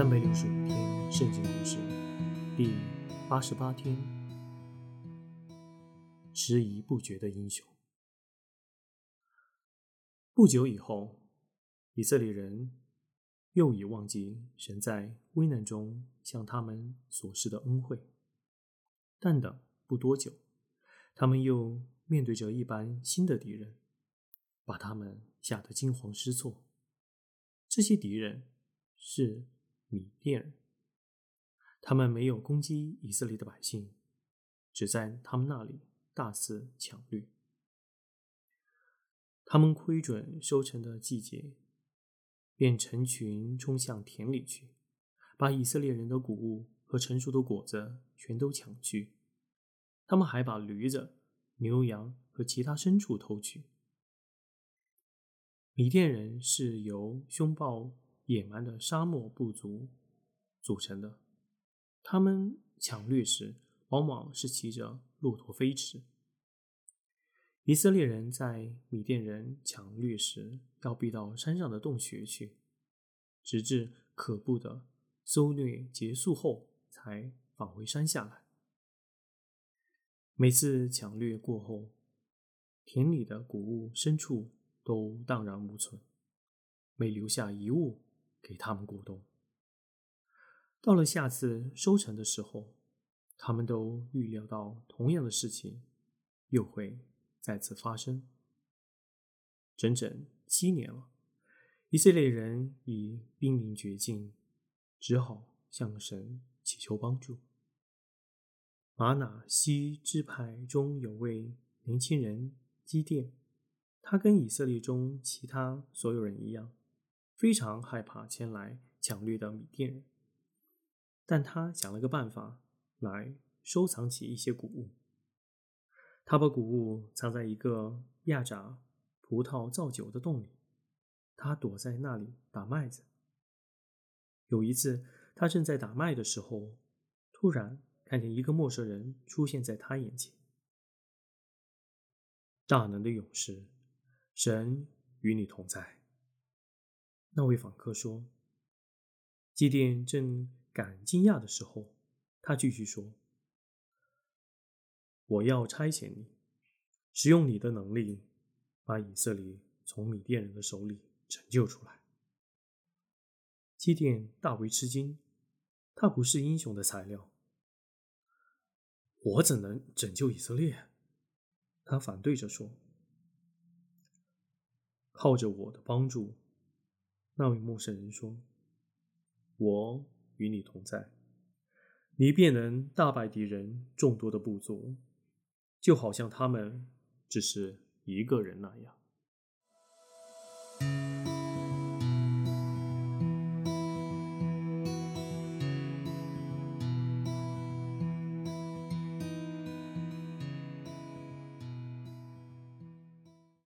三百六十五天圣经故事第八十八天：迟疑不决的英雄。不久以后，以色列人又已忘记神在危难中向他们所施的恩惠，但等不多久，他们又面对着一般新的敌人，把他们吓得惊慌失措。这些敌人是。米甸人，他们没有攻击以色列的百姓，只在他们那里大肆抢掠。他们窥准收成的季节，便成群冲向田里去，把以色列人的谷物和成熟的果子全都抢去。他们还把驴子、牛羊和其他牲畜偷去。米甸人是由凶暴。野蛮的沙漠部族组成的，他们抢掠时往往是骑着骆驼飞驰。以色列人在米甸人抢掠时，要避到山上的洞穴去，直至可怖的搜掠结束后，才返回山下来。每次抢掠过后，田里的谷物、牲畜都荡然无存，没留下一物。给他们鼓动。到了下次收成的时候，他们都预料到同样的事情又会再次发生。整整七年了，以色列人已濒临绝境，只好向神祈求帮助。马纳西支派中有位年轻人基甸，他跟以色列中其他所有人一样。非常害怕前来抢掠的米甸人，但他想了个办法来收藏起一些谷物。他把谷物藏在一个压榨葡萄造酒的洞里，他躲在那里打麦子。有一次，他正在打麦的时候，突然看见一个陌生人出现在他眼前。大能的勇士，神与你同在。那位访客说：“祭奠正感惊讶的时候，他继续说：‘我要差遣你，使用你的能力，把以色列从米甸人的手里拯救出来。’祭奠大为吃惊，他不是英雄的材料。我怎能拯救以色列？他反对着说：‘靠着我的帮助。’”那位陌生人说：“我与你同在，你便能大败敌人众多的部族，就好像他们只是一个人那样。”